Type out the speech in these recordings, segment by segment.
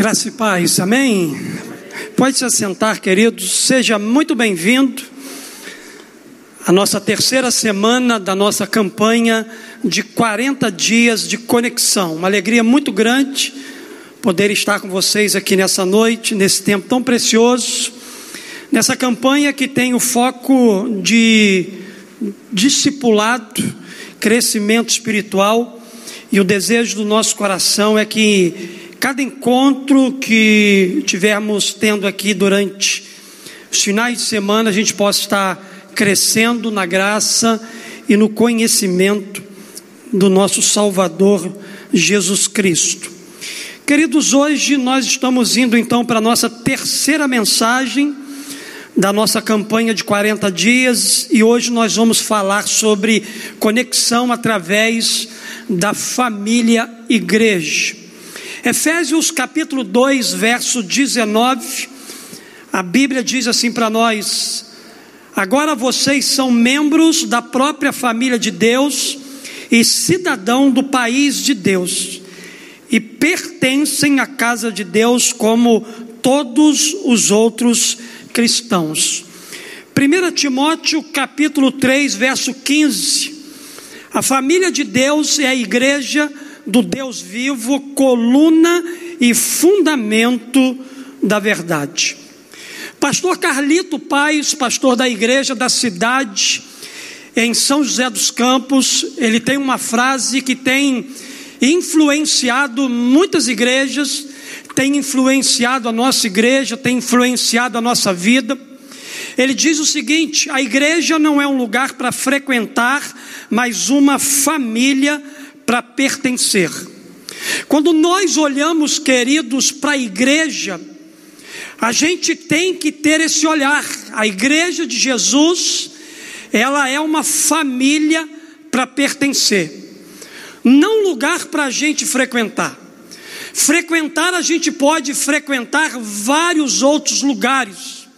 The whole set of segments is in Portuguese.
Graça e paz, amém? Pode se assentar, queridos, seja muito bem-vindo à nossa terceira semana da nossa campanha de 40 dias de conexão. Uma alegria muito grande poder estar com vocês aqui nessa noite, nesse tempo tão precioso, nessa campanha que tem o foco de discipulado, crescimento espiritual, e o desejo do nosso coração é que Cada encontro que tivermos tendo aqui durante os finais de semana, a gente possa estar crescendo na graça e no conhecimento do nosso Salvador Jesus Cristo. Queridos, hoje nós estamos indo então para a nossa terceira mensagem da nossa campanha de 40 dias e hoje nós vamos falar sobre conexão através da família igreja. Efésios capítulo 2, verso 19, a Bíblia diz assim para nós: Agora vocês são membros da própria família de Deus e cidadão do país de Deus, e pertencem à casa de Deus como todos os outros cristãos. 1 Timóteo capítulo 3, verso 15. A família de Deus é a igreja do Deus vivo, coluna e fundamento da verdade. Pastor Carlito Paz, pastor da igreja da cidade, em São José dos Campos, ele tem uma frase que tem influenciado muitas igrejas, tem influenciado a nossa igreja, tem influenciado a nossa vida. Ele diz o seguinte: a igreja não é um lugar para frequentar, mas uma família para pertencer. Quando nós olhamos, queridos, para a igreja, a gente tem que ter esse olhar. A igreja de Jesus, ela é uma família para pertencer, não lugar para a gente frequentar. Frequentar, a gente pode frequentar vários outros lugares,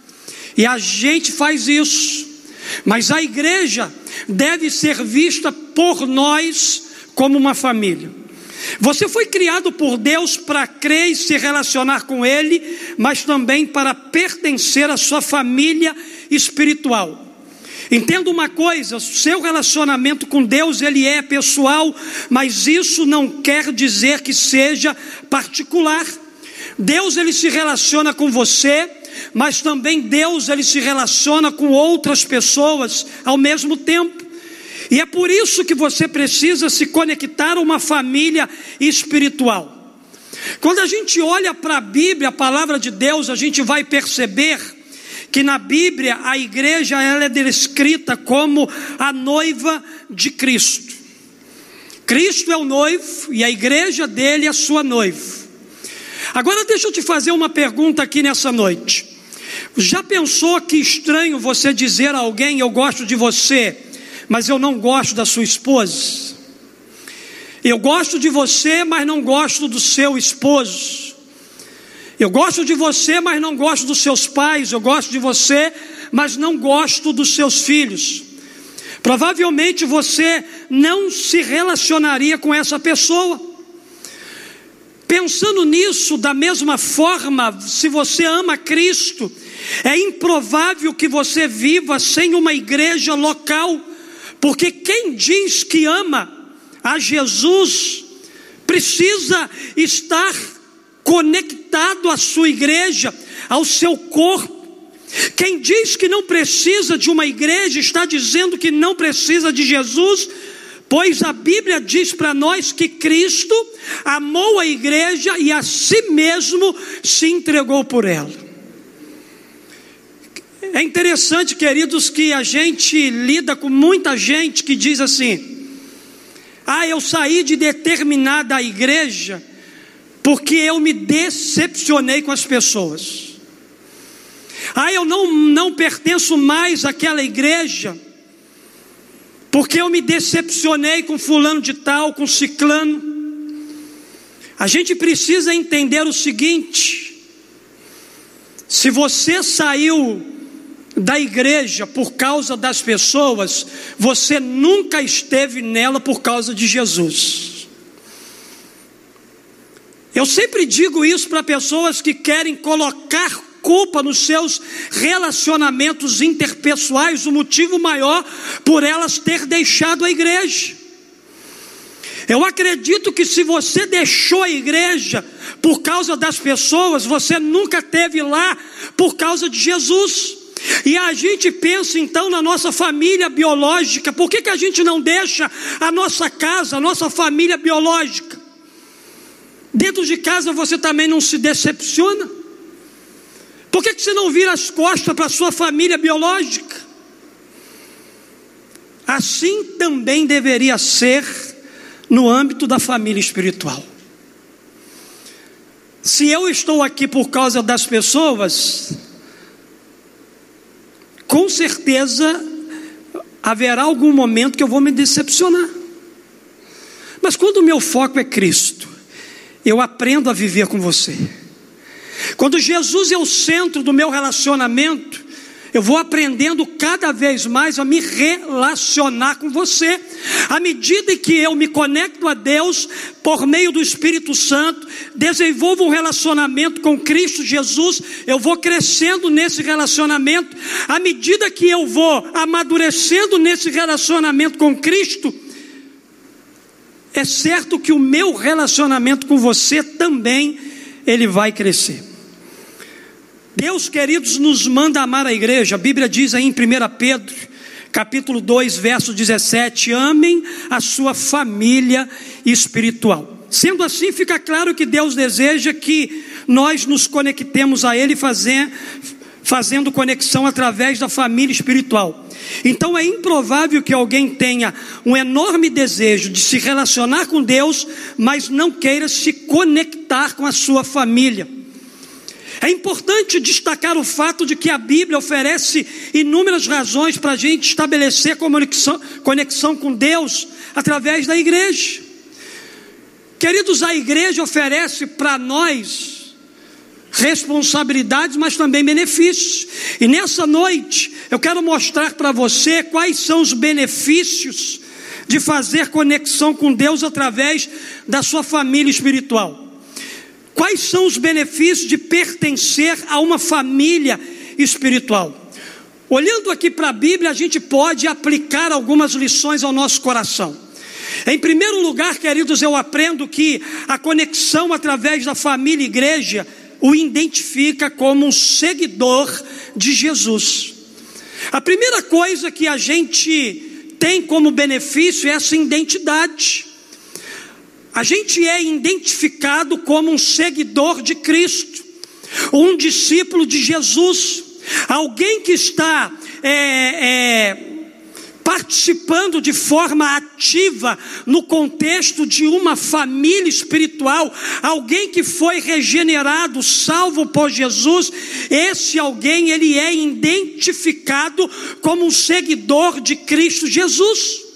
e a gente faz isso, mas a igreja deve ser vista por nós como uma família. Você foi criado por Deus para crer e se relacionar com Ele, mas também para pertencer à sua família espiritual. Entenda uma coisa, seu relacionamento com Deus ele é pessoal, mas isso não quer dizer que seja particular. Deus ele se relaciona com você, mas também Deus ele se relaciona com outras pessoas ao mesmo tempo. E é por isso que você precisa se conectar a uma família espiritual. Quando a gente olha para a Bíblia, a palavra de Deus, a gente vai perceber que na Bíblia a igreja ela é descrita como a noiva de Cristo. Cristo é o noivo e a igreja dele é a sua noiva. Agora deixa eu te fazer uma pergunta aqui nessa noite. Já pensou que estranho você dizer a alguém eu gosto de você? Mas eu não gosto da sua esposa. Eu gosto de você, mas não gosto do seu esposo. Eu gosto de você, mas não gosto dos seus pais. Eu gosto de você, mas não gosto dos seus filhos. Provavelmente você não se relacionaria com essa pessoa. Pensando nisso, da mesma forma, se você ama Cristo, é improvável que você viva sem uma igreja local porque quem diz que ama a Jesus precisa estar conectado à sua igreja, ao seu corpo. Quem diz que não precisa de uma igreja está dizendo que não precisa de Jesus, pois a Bíblia diz para nós que Cristo amou a igreja e a si mesmo se entregou por ela. É interessante, queridos, que a gente lida com muita gente que diz assim: ah, eu saí de determinada igreja porque eu me decepcionei com as pessoas. Ah, eu não, não pertenço mais àquela igreja porque eu me decepcionei com fulano de tal, com ciclano. A gente precisa entender o seguinte: se você saiu da igreja por causa das pessoas, você nunca esteve nela por causa de Jesus. Eu sempre digo isso para pessoas que querem colocar culpa nos seus relacionamentos interpessoais, o motivo maior por elas ter deixado a igreja. Eu acredito que se você deixou a igreja por causa das pessoas, você nunca teve lá por causa de Jesus. E a gente pensa então na nossa família biológica, por que, que a gente não deixa a nossa casa, a nossa família biológica? Dentro de casa você também não se decepciona? Por que, que você não vira as costas para a sua família biológica? Assim também deveria ser no âmbito da família espiritual. Se eu estou aqui por causa das pessoas, com certeza haverá algum momento que eu vou me decepcionar. Mas quando o meu foco é Cristo, eu aprendo a viver com você. Quando Jesus é o centro do meu relacionamento, eu vou aprendendo cada vez mais a me relacionar com você. À medida que eu me conecto a Deus por meio do Espírito Santo, desenvolvo um relacionamento com Cristo Jesus, eu vou crescendo nesse relacionamento. À medida que eu vou amadurecendo nesse relacionamento com Cristo, é certo que o meu relacionamento com você também ele vai crescer. Deus, queridos, nos manda amar a igreja. A Bíblia diz aí em 1 Pedro, capítulo 2, verso 17: amem a sua família espiritual. Sendo assim, fica claro que Deus deseja que nós nos conectemos a Ele, fazer, fazendo conexão através da família espiritual. Então é improvável que alguém tenha um enorme desejo de se relacionar com Deus, mas não queira se conectar com a sua família. É importante destacar o fato de que a Bíblia oferece inúmeras razões para a gente estabelecer conexão, conexão com Deus através da igreja. Queridos, a igreja oferece para nós responsabilidades, mas também benefícios. E nessa noite eu quero mostrar para você quais são os benefícios de fazer conexão com Deus através da sua família espiritual. Quais são os benefícios de pertencer a uma família espiritual? Olhando aqui para a Bíblia, a gente pode aplicar algumas lições ao nosso coração. Em primeiro lugar, queridos, eu aprendo que a conexão através da família igreja o identifica como um seguidor de Jesus. A primeira coisa que a gente tem como benefício é essa identidade a gente é identificado como um seguidor de Cristo, um discípulo de Jesus, alguém que está é, é, participando de forma ativa no contexto de uma família espiritual, alguém que foi regenerado, salvo por Jesus, esse alguém ele é identificado como um seguidor de Cristo Jesus.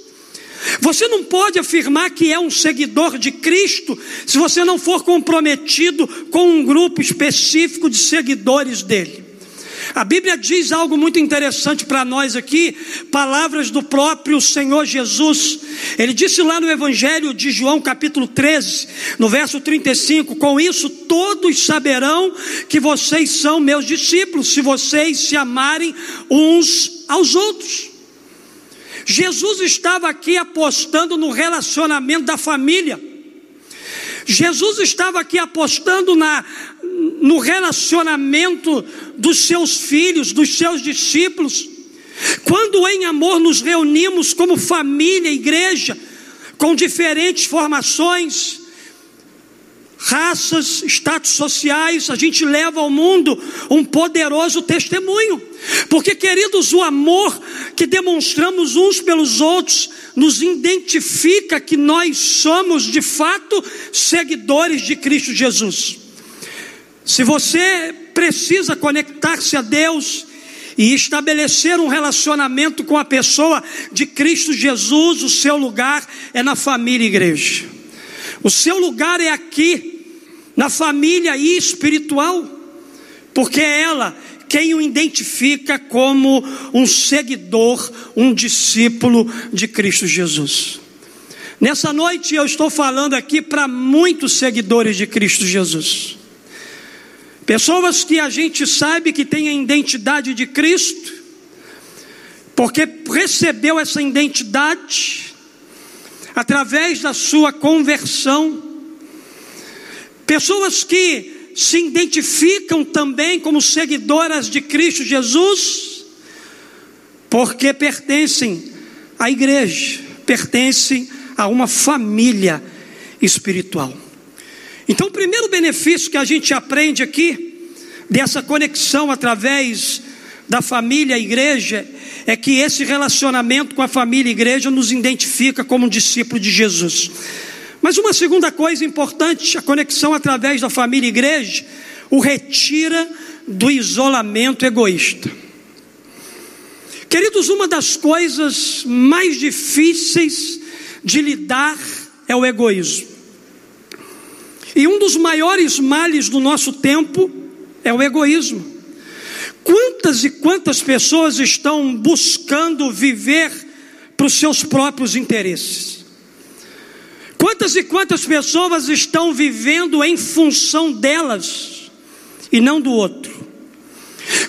Você não pode afirmar que é um seguidor de Cristo se você não for comprometido com um grupo específico de seguidores dele. A Bíblia diz algo muito interessante para nós aqui, palavras do próprio Senhor Jesus. Ele disse lá no Evangelho de João, capítulo 13, no verso 35: Com isso todos saberão que vocês são meus discípulos, se vocês se amarem uns aos outros. Jesus estava aqui apostando no relacionamento da família. Jesus estava aqui apostando na, no relacionamento dos seus filhos, dos seus discípulos. Quando em amor nos reunimos como família, igreja, com diferentes formações, raças, status sociais, a gente leva ao mundo um poderoso testemunho. Porque, queridos, o amor que demonstramos uns pelos outros nos identifica que nós somos de fato seguidores de Cristo Jesus. Se você precisa conectar-se a Deus e estabelecer um relacionamento com a pessoa de Cristo Jesus, o seu lugar é na família igreja. O seu lugar é aqui, na família espiritual, porque é ela quem o identifica como um seguidor, um discípulo de Cristo Jesus. Nessa noite eu estou falando aqui para muitos seguidores de Cristo Jesus. Pessoas que a gente sabe que têm a identidade de Cristo, porque recebeu essa identidade através da sua conversão. Pessoas que se identificam também como seguidoras de Cristo Jesus, porque pertencem à igreja, pertencem a uma família espiritual. Então, o primeiro benefício que a gente aprende aqui, dessa conexão através da família e igreja, é que esse relacionamento com a família e igreja nos identifica como um discípulo de Jesus. Mas uma segunda coisa importante, a conexão através da família e igreja, o retira do isolamento egoísta. Queridos, uma das coisas mais difíceis de lidar é o egoísmo. E um dos maiores males do nosso tempo é o egoísmo. Quantas e quantas pessoas estão buscando viver para os seus próprios interesses? Quantas e quantas pessoas estão vivendo em função delas e não do outro?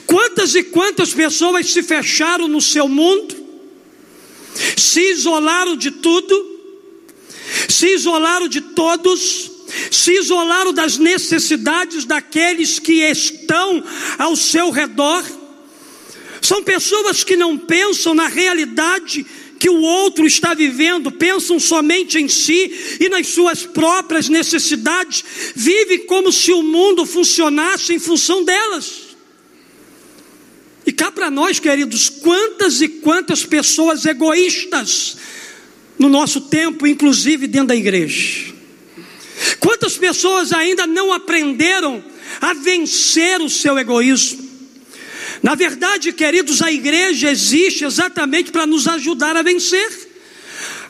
Quantas e quantas pessoas se fecharam no seu mundo se isolaram de tudo, se isolaram de todos, se isolaram das necessidades daqueles que estão ao seu redor. São pessoas que não pensam na realidade que o outro está vivendo, pensam somente em si e nas suas próprias necessidades, vivem como se o mundo funcionasse em função delas. E cá para nós, queridos, quantas e quantas pessoas egoístas no nosso tempo, inclusive dentro da igreja. Quantas pessoas ainda não aprenderam a vencer o seu egoísmo? Na verdade, queridos, a igreja existe exatamente para nos ajudar a vencer,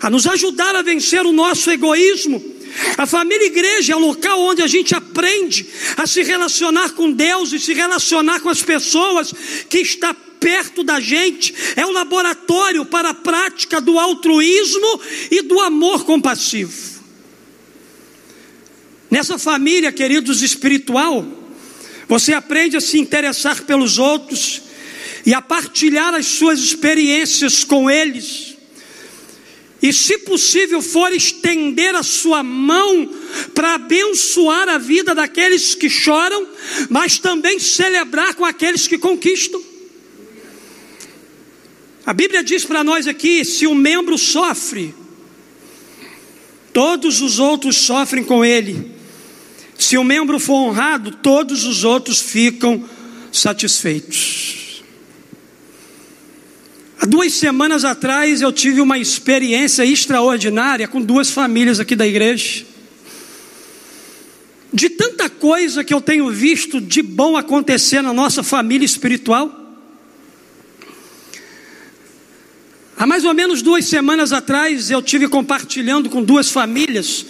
a nos ajudar a vencer o nosso egoísmo a família igreja é o local onde a gente aprende a se relacionar com Deus e se relacionar com as pessoas que está perto da gente. É o laboratório para a prática do altruísmo e do amor compassivo. Nessa família, queridos, espiritual, você aprende a se interessar pelos outros e a partilhar as suas experiências com eles e, se possível for, estender a sua mão para abençoar a vida daqueles que choram, mas também celebrar com aqueles que conquistam. A Bíblia diz para nós aqui: se um membro sofre, todos os outros sofrem com ele. Se o um membro for honrado, todos os outros ficam satisfeitos. Há duas semanas atrás eu tive uma experiência extraordinária com duas famílias aqui da igreja. De tanta coisa que eu tenho visto de bom acontecer na nossa família espiritual. Há mais ou menos duas semanas atrás eu tive compartilhando com duas famílias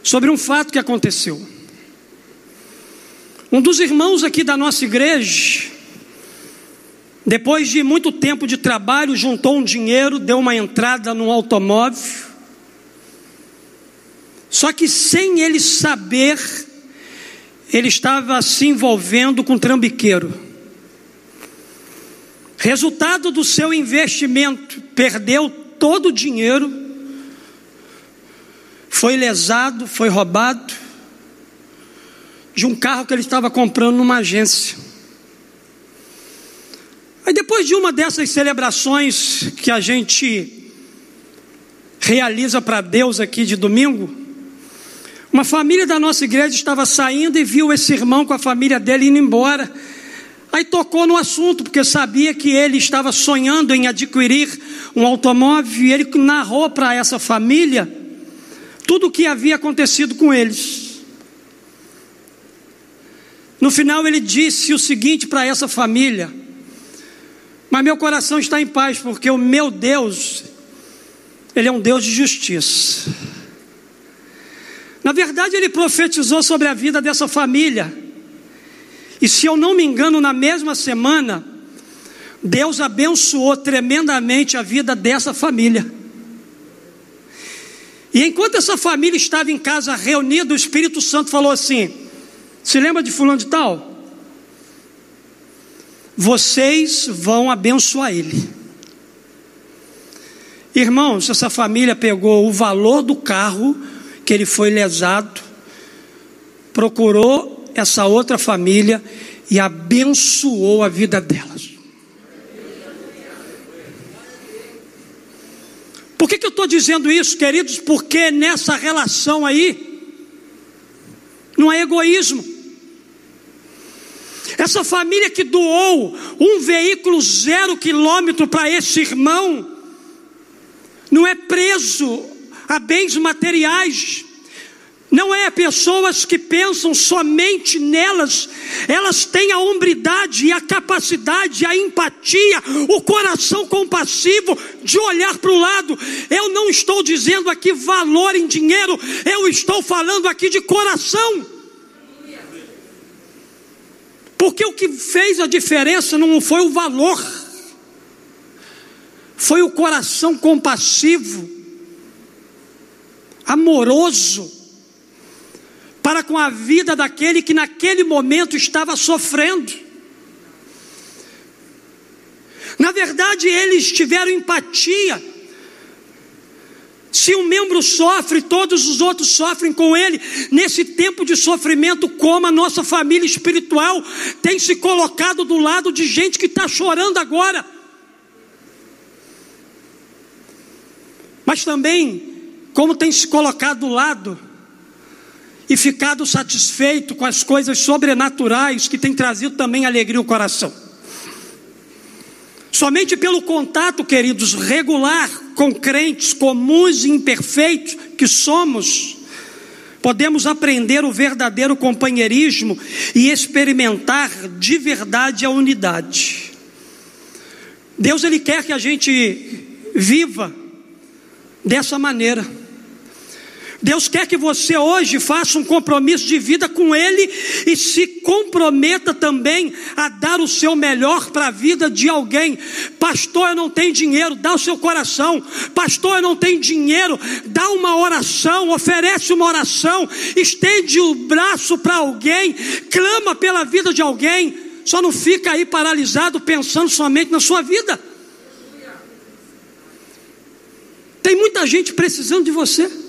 sobre um fato que aconteceu. Um dos irmãos aqui da nossa igreja depois de muito tempo de trabalho, juntou um dinheiro, deu uma entrada num automóvel. Só que sem ele saber, ele estava se envolvendo com trambiqueiro. Resultado do seu investimento, perdeu todo o dinheiro, foi lesado, foi roubado de um carro que ele estava comprando numa agência. Aí depois de uma dessas celebrações que a gente realiza para Deus aqui de domingo, uma família da nossa igreja estava saindo e viu esse irmão com a família dele indo embora. Aí tocou no assunto, porque sabia que ele estava sonhando em adquirir um automóvel e ele narrou para essa família tudo o que havia acontecido com eles. No final, ele disse o seguinte para essa família: mas meu coração está em paz, porque o meu Deus, Ele é um Deus de justiça. Na verdade, ele profetizou sobre a vida dessa família. E se eu não me engano, na mesma semana, Deus abençoou tremendamente a vida dessa família. E enquanto essa família estava em casa reunida, o Espírito Santo falou assim: Se lembra de Fulano de Tal? Vocês vão abençoar ele. Irmãos, essa família pegou o valor do carro que ele foi lesado, procurou essa outra família e abençoou a vida delas. Por que, que eu estou dizendo isso, queridos? Porque nessa relação aí, não é egoísmo. Essa família que doou um veículo zero quilômetro para esse irmão, não é preso a bens materiais, não é pessoas que pensam somente nelas, elas têm a hombridade e a capacidade, a empatia, o coração compassivo de olhar para o lado. Eu não estou dizendo aqui valor em dinheiro, eu estou falando aqui de coração. Porque o que fez a diferença não foi o valor, foi o coração compassivo, amoroso para com a vida daquele que naquele momento estava sofrendo. Na verdade, eles tiveram empatia. Se um membro sofre, todos os outros sofrem com ele. Nesse tempo de sofrimento, como a nossa família espiritual tem se colocado do lado de gente que está chorando agora. Mas também, como tem se colocado do lado e ficado satisfeito com as coisas sobrenaturais que tem trazido também alegria ao coração. Somente pelo contato, queridos, regular com crentes comuns e imperfeitos que somos, podemos aprender o verdadeiro companheirismo e experimentar de verdade a unidade. Deus ele quer que a gente viva dessa maneira. Deus quer que você hoje faça um compromisso de vida com Ele e se comprometa também a dar o seu melhor para a vida de alguém. Pastor, eu não tenho dinheiro, dá o seu coração. Pastor, eu não tenho dinheiro, dá uma oração, oferece uma oração, estende o braço para alguém, clama pela vida de alguém. Só não fica aí paralisado pensando somente na sua vida. Tem muita gente precisando de você.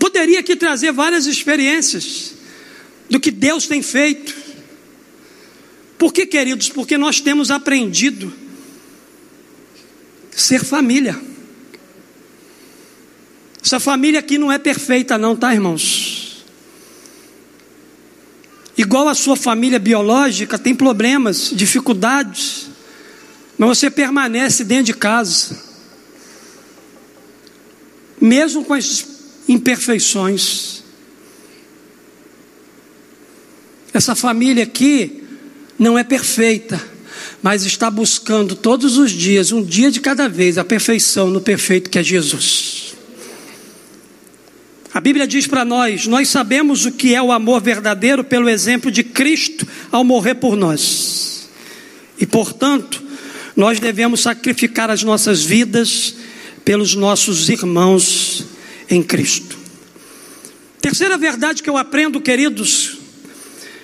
Poderia aqui trazer várias experiências do que Deus tem feito. Por que, queridos? Porque nós temos aprendido ser família. Essa família aqui não é perfeita, não, tá, irmãos? Igual a sua família biológica, tem problemas, dificuldades, mas você permanece dentro de casa, mesmo com as imperfeições. Essa família aqui não é perfeita, mas está buscando todos os dias, um dia de cada vez, a perfeição no perfeito que é Jesus. A Bíblia diz para nós: nós sabemos o que é o amor verdadeiro pelo exemplo de Cristo ao morrer por nós. E, portanto, nós devemos sacrificar as nossas vidas pelos nossos irmãos em Cristo. Terceira verdade que eu aprendo, queridos,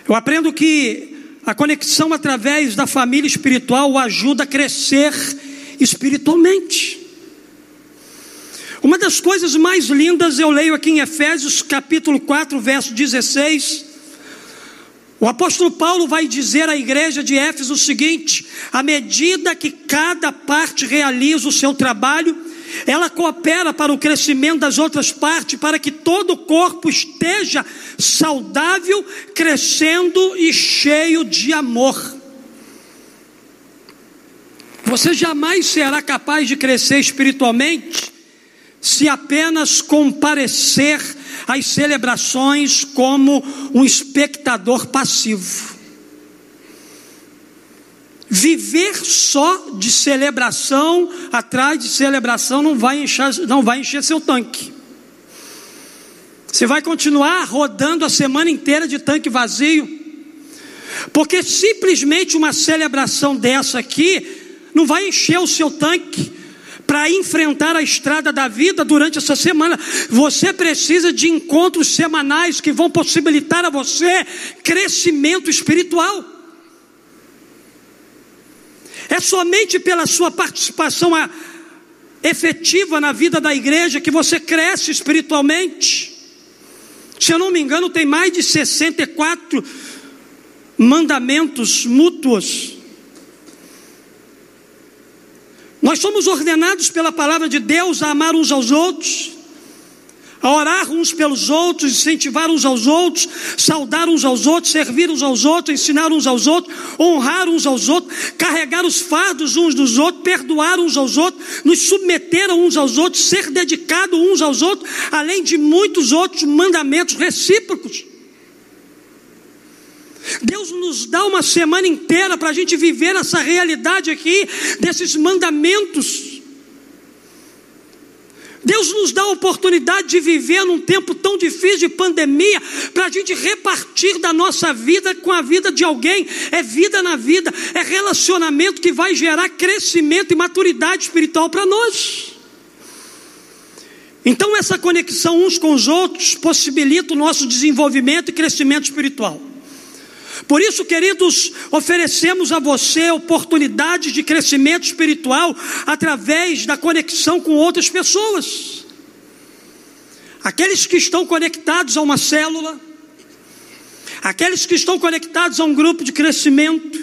eu aprendo que a conexão através da família espiritual o ajuda a crescer espiritualmente. Uma das coisas mais lindas eu leio aqui em Efésios capítulo 4, verso 16. O apóstolo Paulo vai dizer à igreja de Éfeso o seguinte: à medida que cada parte realiza o seu trabalho, ela coopera para o crescimento das outras partes, para que todo o corpo esteja saudável, crescendo e cheio de amor. Você jamais será capaz de crescer espiritualmente se apenas comparecer às celebrações como um espectador passivo. Viver só de celebração atrás de celebração não vai encher, não vai encher seu tanque. Você vai continuar rodando a semana inteira de tanque vazio. Porque simplesmente uma celebração dessa aqui não vai encher o seu tanque. para enfrentar a estrada da vida durante essa semana. Você precisa de encontros semanais que vão possibilitar a você crescimento espiritual. É somente pela sua participação efetiva na vida da igreja que você cresce espiritualmente. Se eu não me engano, tem mais de 64 mandamentos mútuos. Nós somos ordenados pela palavra de Deus a amar uns aos outros, a orar uns pelos outros, incentivar uns aos outros, saudar uns aos outros, servir uns aos outros, ensinar uns aos outros, honrar uns aos outros, carregar os fardos uns dos outros, perdoar uns aos outros, nos submeter uns aos outros, ser dedicado uns aos outros, além de muitos outros mandamentos recíprocos. Deus nos dá uma semana inteira para a gente viver essa realidade aqui, desses mandamentos. Deus nos dá a oportunidade de viver num tempo tão difícil de pandemia, para a gente repartir da nossa vida com a vida de alguém. É vida na vida, é relacionamento que vai gerar crescimento e maturidade espiritual para nós. Então, essa conexão uns com os outros possibilita o nosso desenvolvimento e crescimento espiritual. Por isso, queridos, oferecemos a você oportunidades de crescimento espiritual através da conexão com outras pessoas. Aqueles que estão conectados a uma célula, aqueles que estão conectados a um grupo de crescimento,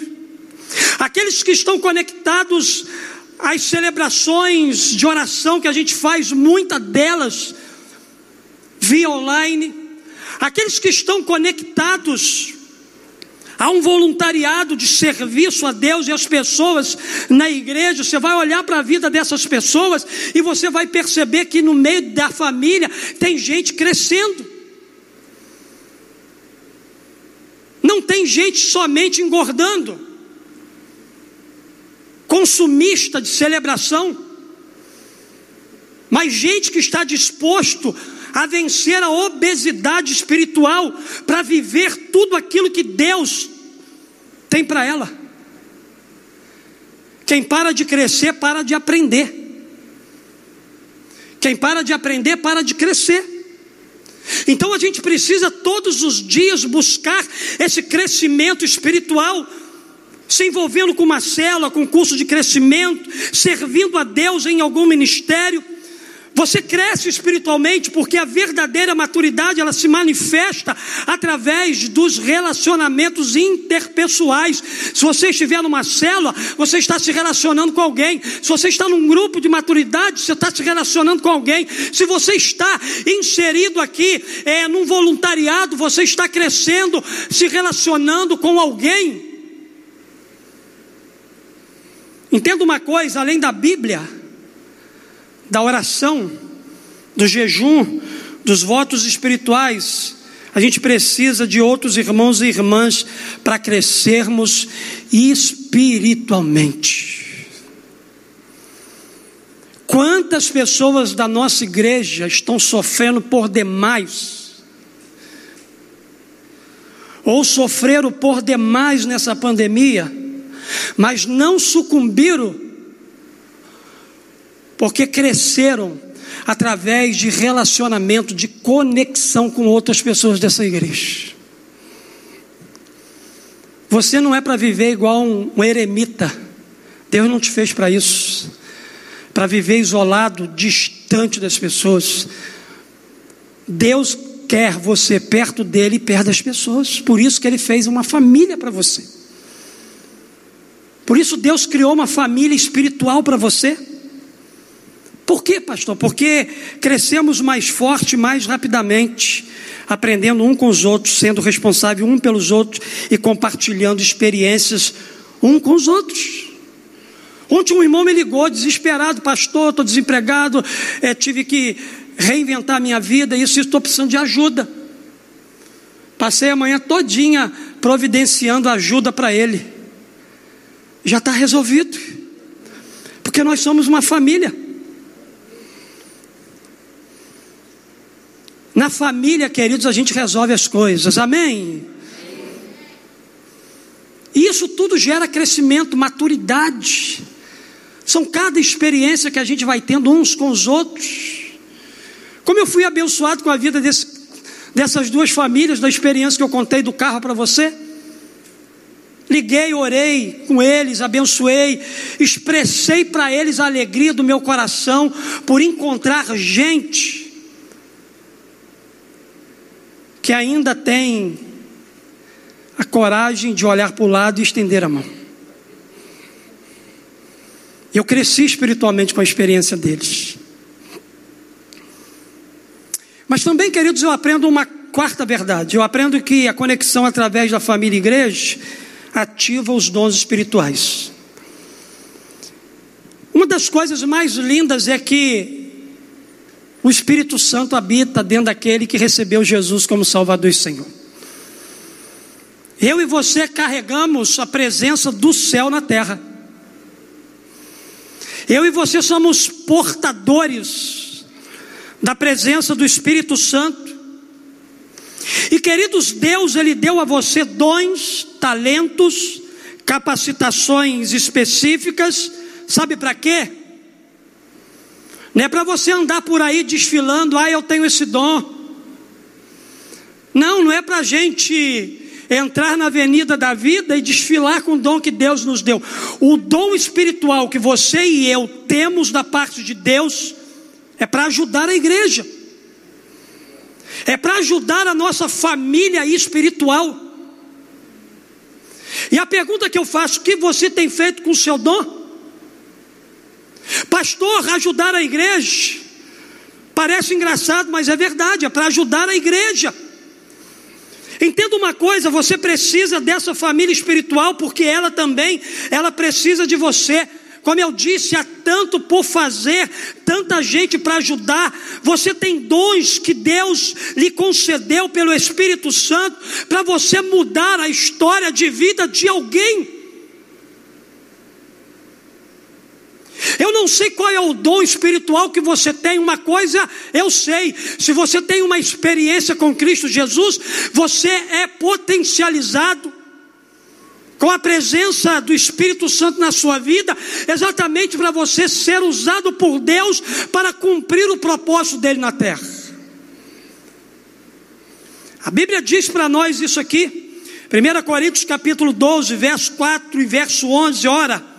aqueles que estão conectados às celebrações de oração que a gente faz, muitas delas via online, aqueles que estão conectados Há um voluntariado de serviço a Deus e às pessoas na igreja. Você vai olhar para a vida dessas pessoas e você vai perceber que no meio da família tem gente crescendo. Não tem gente somente engordando, consumista de celebração, mas gente que está disposto a vencer a obesidade espiritual, para viver tudo aquilo que Deus tem para ela. Quem para de crescer, para de aprender. Quem para de aprender, para de crescer. Então a gente precisa todos os dias buscar esse crescimento espiritual, se envolvendo com uma célula, com curso de crescimento, servindo a Deus em algum ministério você cresce espiritualmente porque a verdadeira maturidade ela se manifesta através dos relacionamentos interpessoais. Se você estiver numa célula, você está se relacionando com alguém. Se você está num grupo de maturidade, você está se relacionando com alguém. Se você está inserido aqui é, num voluntariado, você está crescendo, se relacionando com alguém. Entenda uma coisa, além da Bíblia da oração, do jejum, dos votos espirituais, a gente precisa de outros irmãos e irmãs para crescermos espiritualmente. Quantas pessoas da nossa igreja estão sofrendo por demais? Ou sofreram por demais nessa pandemia, mas não sucumbiram porque cresceram através de relacionamento, de conexão com outras pessoas dessa igreja. Você não é para viver igual um, um eremita. Deus não te fez para isso. Para viver isolado, distante das pessoas. Deus quer você perto dele e perto das pessoas. Por isso que ele fez uma família para você. Por isso Deus criou uma família espiritual para você. Por quê, pastor? Porque crescemos mais forte, mais rapidamente, aprendendo um com os outros, sendo responsável um pelos outros e compartilhando experiências um com os outros. Ontem um irmão me ligou desesperado, pastor, estou desempregado, é, tive que reinventar minha vida, isso estou precisando de ajuda. Passei a manhã todinha providenciando ajuda para ele. Já está resolvido, porque nós somos uma família. Na família, queridos, a gente resolve as coisas, amém? E isso tudo gera crescimento, maturidade. São cada experiência que a gente vai tendo uns com os outros. Como eu fui abençoado com a vida desse, dessas duas famílias, da experiência que eu contei do carro para você. Liguei, orei com eles, abençoei, expressei para eles a alegria do meu coração por encontrar gente que ainda tem a coragem de olhar para o lado e estender a mão. Eu cresci espiritualmente com a experiência deles. Mas também, queridos, eu aprendo uma quarta verdade. Eu aprendo que a conexão através da família e igreja ativa os dons espirituais. Uma das coisas mais lindas é que o Espírito Santo habita dentro daquele que recebeu Jesus como Salvador e Senhor. Eu e você carregamos a presença do céu na terra. Eu e você somos portadores da presença do Espírito Santo. E queridos, Deus, Ele deu a você dons, talentos, capacitações específicas, sabe para quê? Não é para você andar por aí desfilando, ah, eu tenho esse dom. Não, não é para a gente entrar na avenida da vida e desfilar com o dom que Deus nos deu. O dom espiritual que você e eu temos da parte de Deus é para ajudar a igreja, é para ajudar a nossa família espiritual. E a pergunta que eu faço: o que você tem feito com o seu dom? Pastor, ajudar a igreja. Parece engraçado, mas é verdade, é para ajudar a igreja. Entenda uma coisa, você precisa dessa família espiritual porque ela também, ela precisa de você. Como eu disse, há tanto por fazer, tanta gente para ajudar. Você tem dons que Deus lhe concedeu pelo Espírito Santo para você mudar a história de vida de alguém. Eu não sei qual é o dom espiritual que você tem, uma coisa eu sei: se você tem uma experiência com Cristo Jesus, você é potencializado com a presença do Espírito Santo na sua vida, exatamente para você ser usado por Deus para cumprir o propósito dele na terra. A Bíblia diz para nós isso aqui, 1 Coríntios capítulo 12, verso 4 e verso 11, ora.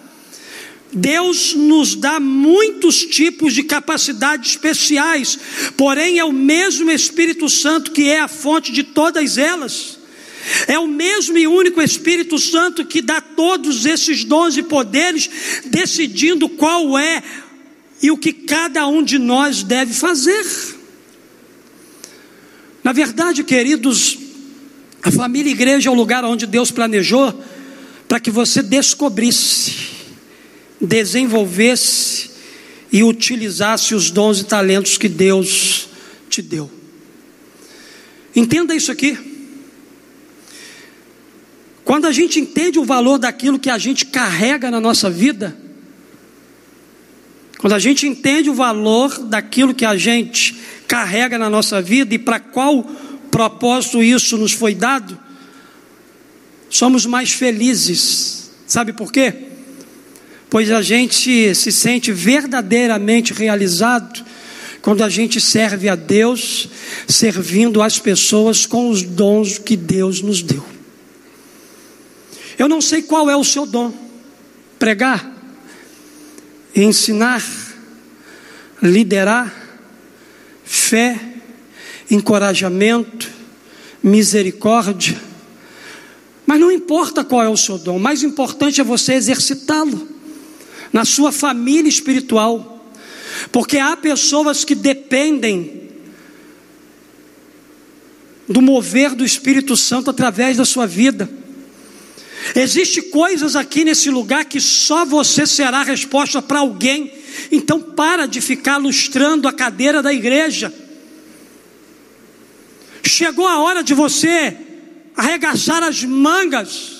Deus nos dá muitos tipos de capacidades especiais, porém é o mesmo Espírito Santo que é a fonte de todas elas. É o mesmo e único Espírito Santo que dá todos esses dons e poderes, decidindo qual é e o que cada um de nós deve fazer. Na verdade, queridos, a família igreja é o lugar onde Deus planejou para que você descobrisse desenvolvesse e utilizasse os dons e talentos que Deus te deu. Entenda isso aqui. Quando a gente entende o valor daquilo que a gente carrega na nossa vida, quando a gente entende o valor daquilo que a gente carrega na nossa vida e para qual propósito isso nos foi dado, somos mais felizes. Sabe por quê? Pois a gente se sente verdadeiramente realizado quando a gente serve a Deus, servindo as pessoas com os dons que Deus nos deu. Eu não sei qual é o seu dom: pregar, ensinar, liderar, fé, encorajamento, misericórdia. Mas não importa qual é o seu dom, mais importante é você exercitá-lo na sua família espiritual, porque há pessoas que dependem do mover do Espírito Santo através da sua vida. Existem coisas aqui nesse lugar que só você será resposta para alguém. Então para de ficar lustrando a cadeira da igreja. Chegou a hora de você arregaçar as mangas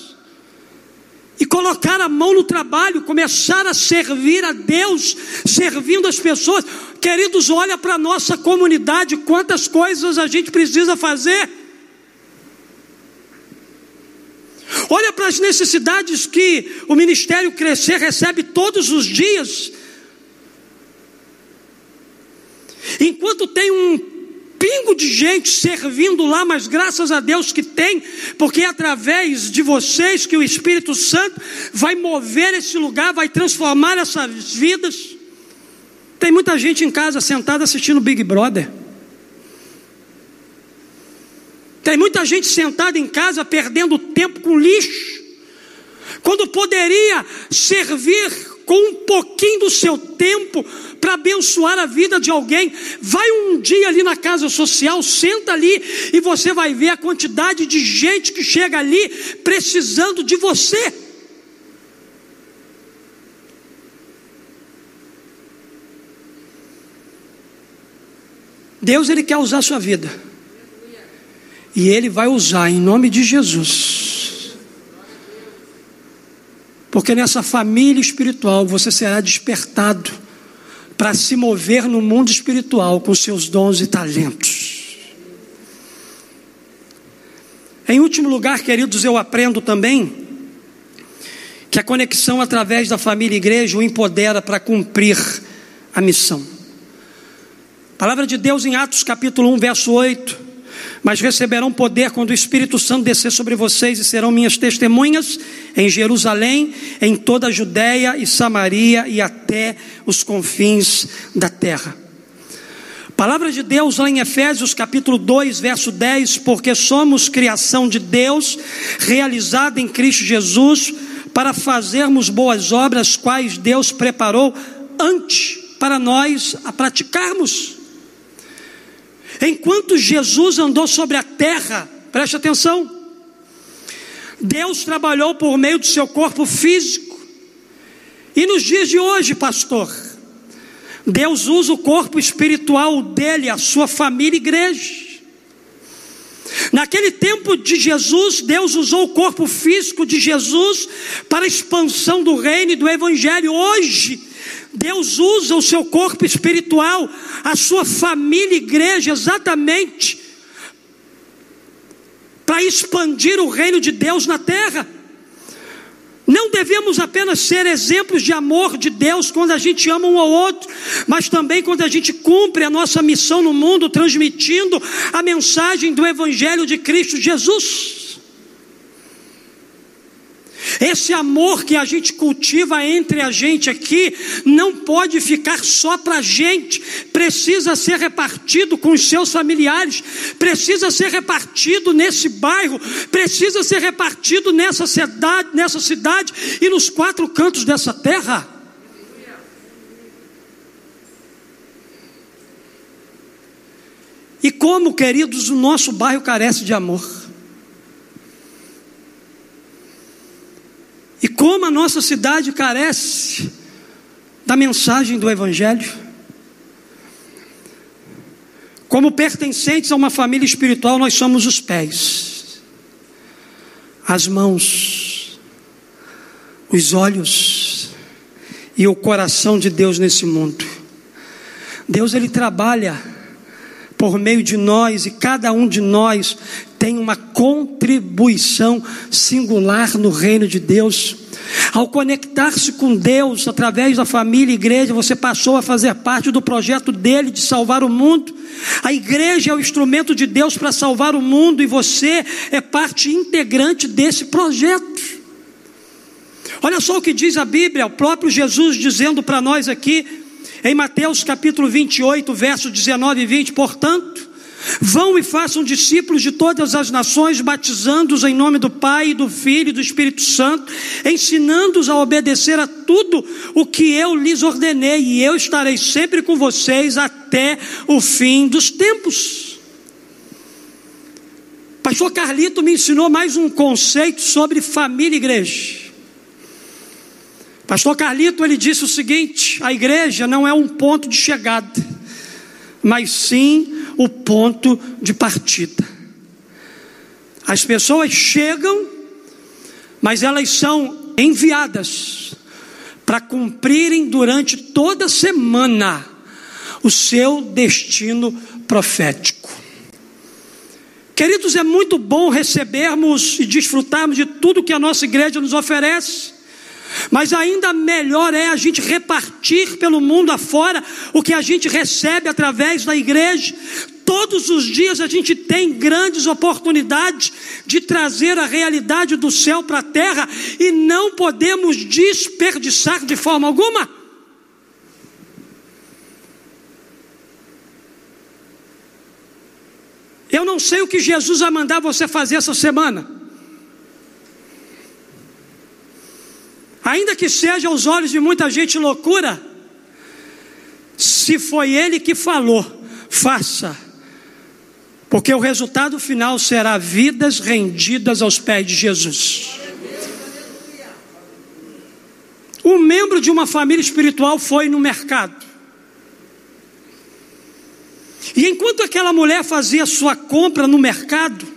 e colocar a mão no trabalho, começar a servir a Deus, servindo as pessoas. Queridos, olha para a nossa comunidade, quantas coisas a gente precisa fazer. Olha para as necessidades que o ministério crescer recebe todos os dias. Enquanto tem um pingo de gente servindo lá, mas graças a Deus que tem, porque é através de vocês que o Espírito Santo vai mover esse lugar, vai transformar essas vidas. Tem muita gente em casa sentada assistindo Big Brother. Tem muita gente sentada em casa perdendo tempo com lixo, quando poderia servir com um pouquinho do seu tempo para abençoar a vida de alguém. Vai um dia ali na casa social, senta ali e você vai ver a quantidade de gente que chega ali precisando de você. Deus ele quer usar a sua vida. E ele vai usar em nome de Jesus. Porque nessa família espiritual você será despertado para se mover no mundo espiritual com seus dons e talentos. Em último lugar, queridos, eu aprendo também que a conexão através da família e igreja o empodera para cumprir a missão. Palavra de Deus em Atos capítulo 1, verso 8 mas receberão poder quando o Espírito Santo descer sobre vocês e serão minhas testemunhas em Jerusalém, em toda a Judéia e Samaria e até os confins da terra. Palavra de Deus lá em Efésios capítulo 2, verso 10, porque somos criação de Deus, realizada em Cristo Jesus, para fazermos boas obras, quais Deus preparou antes para nós a praticarmos. Enquanto Jesus andou sobre a terra, preste atenção, Deus trabalhou por meio do seu corpo físico. E nos dias de hoje, pastor, Deus usa o corpo espiritual dele, a sua família e igreja. Naquele tempo de Jesus, Deus usou o corpo físico de Jesus para a expansão do reino e do evangelho. Hoje, Deus usa o seu corpo espiritual, a sua família, igreja, exatamente para expandir o reino de Deus na terra. Não devemos apenas ser exemplos de amor de Deus quando a gente ama um ao outro, mas também quando a gente cumpre a nossa missão no mundo, transmitindo a mensagem do Evangelho de Cristo Jesus. Esse amor que a gente cultiva entre a gente aqui não pode ficar só para a gente, precisa ser repartido com os seus familiares, precisa ser repartido nesse bairro, precisa ser repartido nessa cidade, nessa cidade e nos quatro cantos dessa terra. E como, queridos, o nosso bairro carece de amor. E como a nossa cidade carece da mensagem do Evangelho. Como pertencentes a uma família espiritual, nós somos os pés, as mãos, os olhos e o coração de Deus nesse mundo. Deus ele trabalha por meio de nós e cada um de nós tem uma contribuição singular no reino de Deus. Ao conectar-se com Deus através da família e igreja, você passou a fazer parte do projeto dele de salvar o mundo. A igreja é o instrumento de Deus para salvar o mundo e você é parte integrante desse projeto. Olha só o que diz a Bíblia, o próprio Jesus dizendo para nós aqui, em Mateus capítulo 28, versos 19 e 20: Portanto, Vão e façam discípulos de todas as nações, batizando-os em nome do Pai, do Filho e do Espírito Santo, ensinando-os a obedecer a tudo o que eu lhes ordenei, e eu estarei sempre com vocês até o fim dos tempos. Pastor Carlito me ensinou mais um conceito sobre família e igreja. Pastor Carlito ele disse o seguinte: a igreja não é um ponto de chegada, mas sim o ponto de partida. As pessoas chegam, mas elas são enviadas para cumprirem durante toda a semana o seu destino profético. Queridos, é muito bom recebermos e desfrutarmos de tudo que a nossa igreja nos oferece, mas ainda melhor é a gente repartir pelo mundo afora o que a gente recebe através da igreja. Todos os dias a gente tem grandes oportunidades de trazer a realidade do céu para a terra e não podemos desperdiçar de forma alguma. Eu não sei o que Jesus vai mandar você fazer essa semana. Ainda que seja aos olhos de muita gente loucura, se foi Ele que falou, faça, porque o resultado final será vidas rendidas aos pés de Jesus. Um membro de uma família espiritual foi no mercado. E enquanto aquela mulher fazia sua compra no mercado,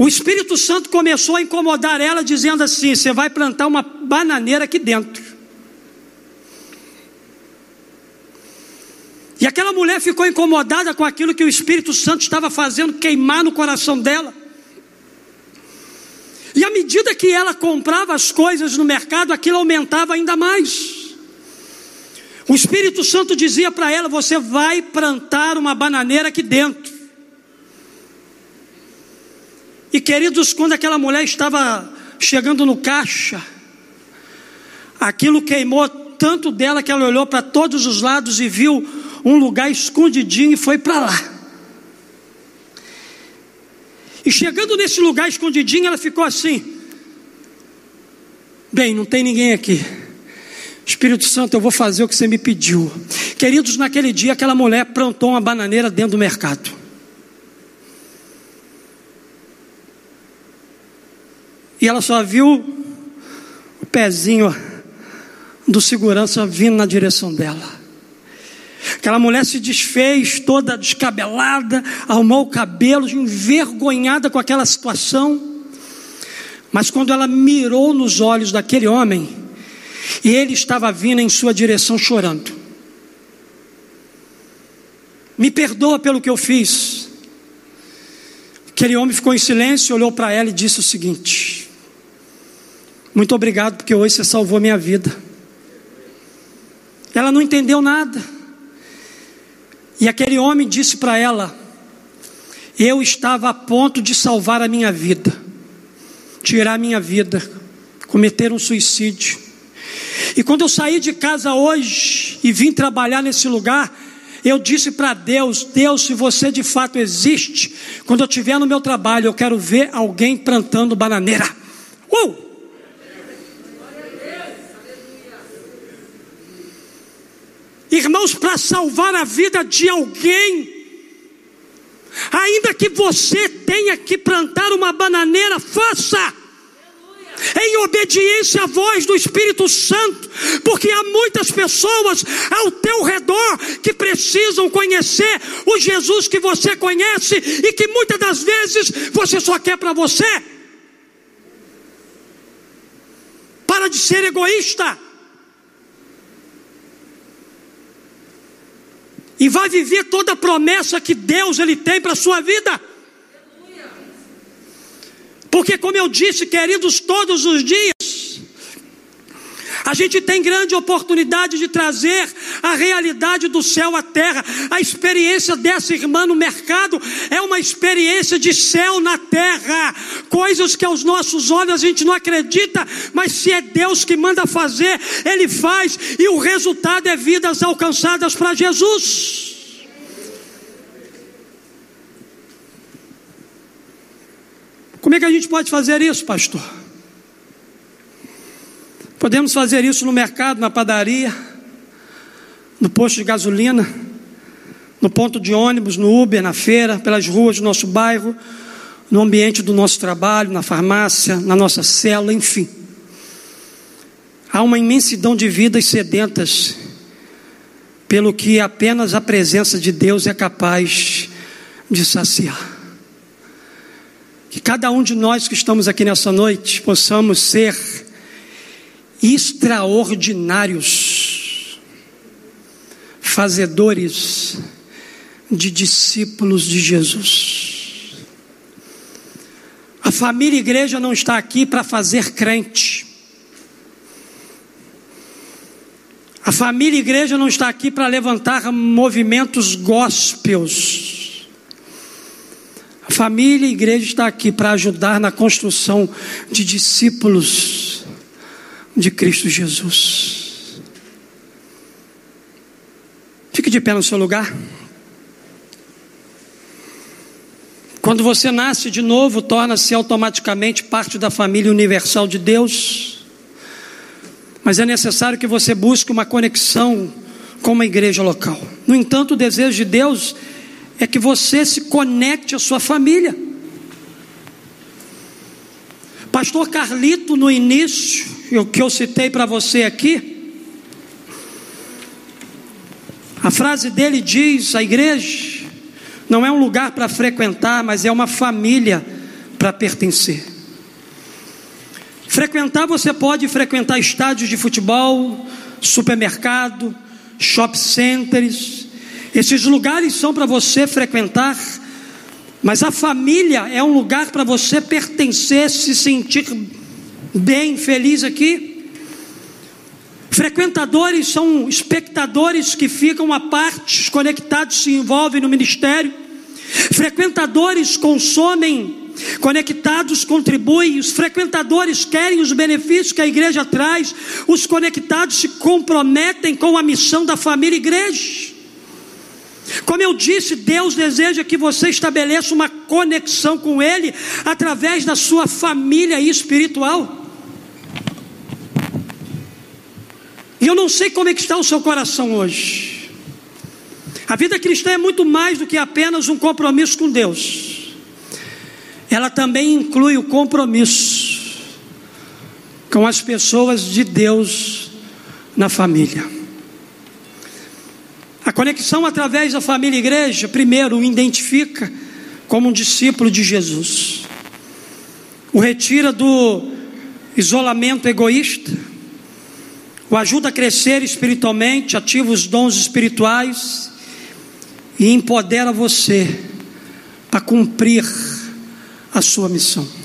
o Espírito Santo começou a incomodar ela, dizendo assim: Você vai plantar uma bananeira aqui dentro. E aquela mulher ficou incomodada com aquilo que o Espírito Santo estava fazendo queimar no coração dela. E à medida que ela comprava as coisas no mercado, aquilo aumentava ainda mais. O Espírito Santo dizia para ela: Você vai plantar uma bananeira aqui dentro. E queridos, quando aquela mulher estava chegando no caixa, aquilo queimou tanto dela que ela olhou para todos os lados e viu um lugar escondidinho e foi para lá. E chegando nesse lugar escondidinho, ela ficou assim: Bem, não tem ninguém aqui. Espírito Santo, eu vou fazer o que você me pediu. Queridos, naquele dia aquela mulher plantou uma bananeira dentro do mercado. E ela só viu o pezinho do segurança vindo na direção dela. Aquela mulher se desfez, toda descabelada, arrumou o cabelo, envergonhada com aquela situação. Mas quando ela mirou nos olhos daquele homem, e ele estava vindo em sua direção chorando. Me perdoa pelo que eu fiz. Aquele homem ficou em silêncio, olhou para ela e disse o seguinte: Muito obrigado, porque hoje você salvou minha vida. Ela não entendeu nada. E aquele homem disse para ela: Eu estava a ponto de salvar a minha vida, tirar a minha vida, cometer um suicídio. E quando eu saí de casa hoje e vim trabalhar nesse lugar, eu disse para Deus: Deus, se você de fato existe, quando eu estiver no meu trabalho, eu quero ver alguém plantando bananeira. Uh! Irmãos, para salvar a vida de alguém, ainda que você tenha que plantar uma bananeira, faça em obediência à voz do Espírito Santo, porque há muitas pessoas ao teu redor que precisam conhecer o Jesus que você conhece e que muitas das vezes você só quer para você. Para de ser egoísta. E vai viver toda a promessa que Deus ele tem para a sua vida. Porque, como eu disse, queridos, todos os dias, a gente tem grande oportunidade de trazer a realidade do céu à terra. A experiência dessa irmã no mercado é uma experiência de céu na terra, coisas que aos nossos olhos a gente não acredita, mas se é Deus que manda fazer, Ele faz, e o resultado é vidas alcançadas para Jesus. Como é que a gente pode fazer isso, pastor? Podemos fazer isso no mercado, na padaria, no posto de gasolina, no ponto de ônibus, no Uber, na feira, pelas ruas do nosso bairro, no ambiente do nosso trabalho, na farmácia, na nossa cela, enfim. Há uma imensidão de vidas sedentas, pelo que apenas a presença de Deus é capaz de saciar. Que cada um de nós que estamos aqui nessa noite possamos ser extraordinários, fazedores de discípulos de Jesus. família igreja não está aqui para fazer crente. A família igreja não está aqui para levantar movimentos gospels. A família igreja está aqui para ajudar na construção de discípulos de Cristo Jesus. Fique de pé no seu lugar. Quando você nasce de novo, torna-se automaticamente parte da família universal de Deus. Mas é necessário que você busque uma conexão com uma igreja local. No entanto, o desejo de Deus é que você se conecte à sua família. Pastor Carlito, no início, o que eu citei para você aqui, a frase dele diz: a igreja não é um lugar para frequentar, mas é uma família para pertencer. Frequentar, você pode frequentar estádios de futebol, supermercado, shopping centers. Esses lugares são para você frequentar, mas a família é um lugar para você pertencer, se sentir bem, feliz aqui. Frequentadores são espectadores que ficam à parte, conectados, se envolvem no ministério. Frequentadores consomem, conectados contribuem, os frequentadores querem os benefícios que a igreja traz, os conectados se comprometem com a missão da família igreja. Como eu disse, Deus deseja que você estabeleça uma conexão com Ele através da sua família espiritual. E eu não sei como é que está o seu coração hoje. A vida cristã é muito mais do que apenas um compromisso com Deus. Ela também inclui o compromisso com as pessoas de Deus na família. A conexão através da família igreja, primeiro, o identifica como um discípulo de Jesus. O retira do isolamento egoísta, o ajuda a crescer espiritualmente, ativa os dons espirituais e empodera você para cumprir a sua missão.